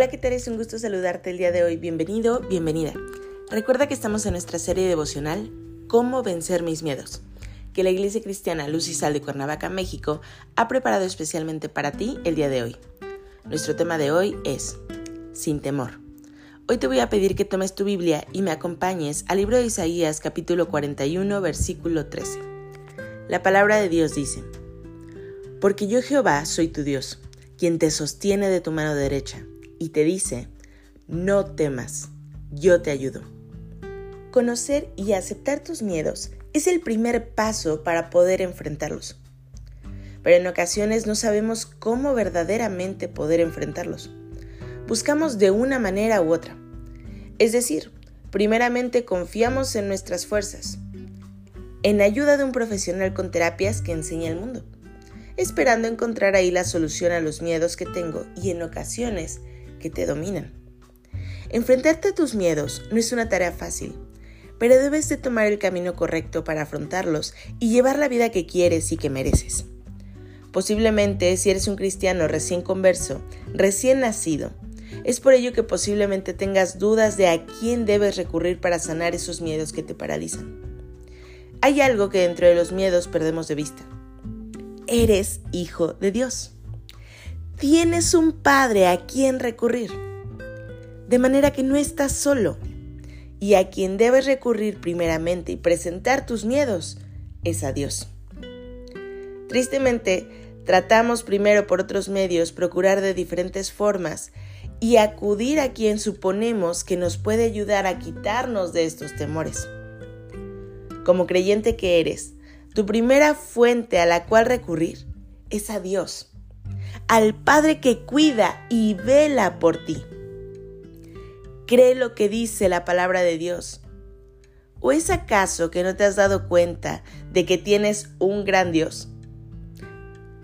Hola, ¿qué tal? Es un gusto saludarte el día de hoy. Bienvenido, bienvenida. Recuerda que estamos en nuestra serie devocional Cómo vencer mis miedos, que la Iglesia Cristiana Luz y Sal de Cuernavaca, México, ha preparado especialmente para ti el día de hoy. Nuestro tema de hoy es Sin temor. Hoy te voy a pedir que tomes tu Biblia y me acompañes al libro de Isaías capítulo 41 versículo 13. La palabra de Dios dice, Porque yo Jehová soy tu Dios, quien te sostiene de tu mano derecha y te dice, no temas, yo te ayudo. Conocer y aceptar tus miedos es el primer paso para poder enfrentarlos. Pero en ocasiones no sabemos cómo verdaderamente poder enfrentarlos. Buscamos de una manera u otra. Es decir, primeramente confiamos en nuestras fuerzas, en ayuda de un profesional con terapias que enseña el mundo, esperando encontrar ahí la solución a los miedos que tengo y en ocasiones que te dominan. Enfrentarte a tus miedos no es una tarea fácil, pero debes de tomar el camino correcto para afrontarlos y llevar la vida que quieres y que mereces. Posiblemente si eres un cristiano recién converso, recién nacido, es por ello que posiblemente tengas dudas de a quién debes recurrir para sanar esos miedos que te paralizan. Hay algo que dentro de los miedos perdemos de vista. Eres hijo de Dios tienes un padre a quien recurrir. De manera que no estás solo. Y a quien debes recurrir primeramente y presentar tus miedos es a Dios. Tristemente, tratamos primero por otros medios procurar de diferentes formas y acudir a quien suponemos que nos puede ayudar a quitarnos de estos temores. Como creyente que eres, tu primera fuente a la cual recurrir es a Dios al Padre que cuida y vela por ti. Cree lo que dice la palabra de Dios. ¿O es acaso que no te has dado cuenta de que tienes un gran Dios?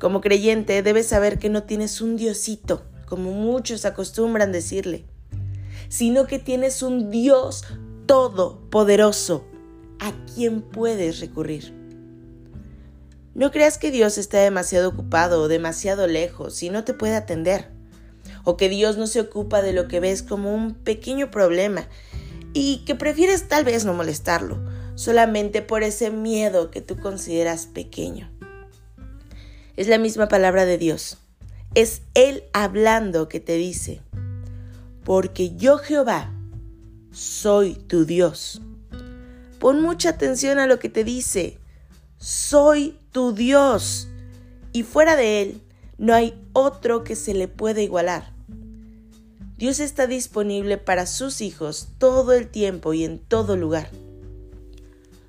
Como creyente debes saber que no tienes un Diosito, como muchos acostumbran decirle, sino que tienes un Dios todopoderoso a quien puedes recurrir. No creas que Dios está demasiado ocupado o demasiado lejos y no te puede atender. O que Dios no se ocupa de lo que ves como un pequeño problema y que prefieres tal vez no molestarlo, solamente por ese miedo que tú consideras pequeño. Es la misma palabra de Dios. Es Él hablando que te dice, porque yo Jehová soy tu Dios. Pon mucha atención a lo que te dice soy tu Dios y fuera de Él no hay otro que se le pueda igualar. Dios está disponible para sus hijos todo el tiempo y en todo lugar.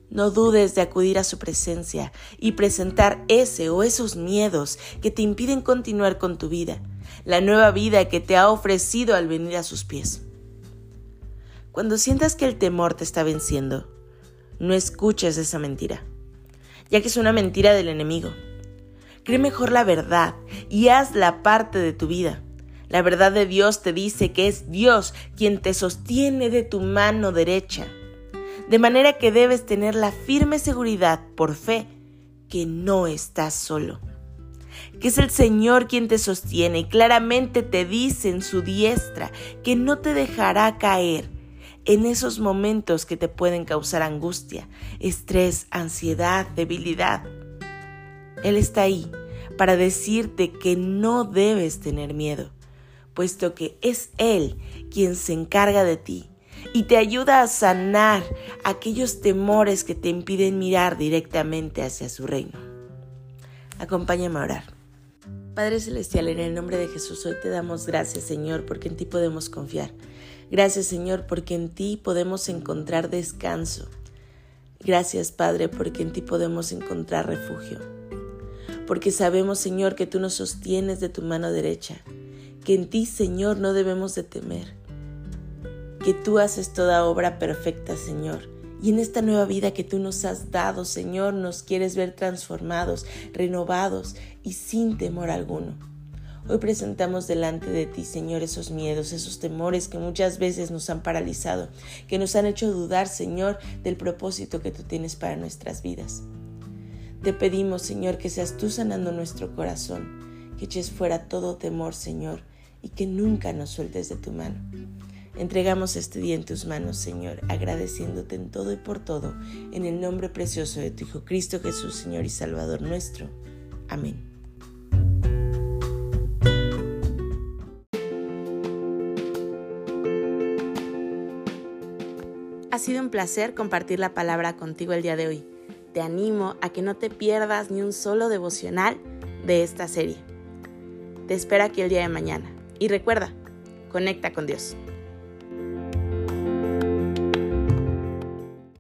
No dudes de acudir a su presencia y presentar ese o esos miedos que te impiden continuar con tu vida, la nueva vida que te ha ofrecido al venir a sus pies. Cuando sientas que el temor te está venciendo, no escuches esa mentira ya que es una mentira del enemigo. Cree mejor la verdad y haz la parte de tu vida. La verdad de Dios te dice que es Dios quien te sostiene de tu mano derecha. De manera que debes tener la firme seguridad por fe que no estás solo. Que es el Señor quien te sostiene y claramente te dice en su diestra que no te dejará caer en esos momentos que te pueden causar angustia, estrés, ansiedad, debilidad. Él está ahí para decirte que no debes tener miedo, puesto que es Él quien se encarga de ti y te ayuda a sanar aquellos temores que te impiden mirar directamente hacia su reino. Acompáñame a orar. Padre Celestial, en el nombre de Jesús hoy te damos gracias, Señor, porque en ti podemos confiar. Gracias Señor porque en ti podemos encontrar descanso. Gracias Padre porque en ti podemos encontrar refugio. Porque sabemos Señor que tú nos sostienes de tu mano derecha, que en ti, Señor, no debemos de temer, que tú haces toda obra perfecta, Señor. Y en esta nueva vida que tú nos has dado, Señor, nos quieres ver transformados, renovados y sin temor alguno. Hoy presentamos delante de ti, Señor, esos miedos, esos temores que muchas veces nos han paralizado, que nos han hecho dudar, Señor, del propósito que tú tienes para nuestras vidas. Te pedimos, Señor, que seas tú sanando nuestro corazón, que eches fuera todo temor, Señor, y que nunca nos sueltes de tu mano. Entregamos este día en tus manos, Señor, agradeciéndote en todo y por todo, en el nombre precioso de tu Hijo Cristo Jesús, Señor y Salvador nuestro. Amén. Ha sido un placer compartir la palabra contigo el día de hoy te animo a que no te pierdas ni un solo devocional de esta serie. Te espero aquí el día de mañana. Y recuerda, conecta con Dios.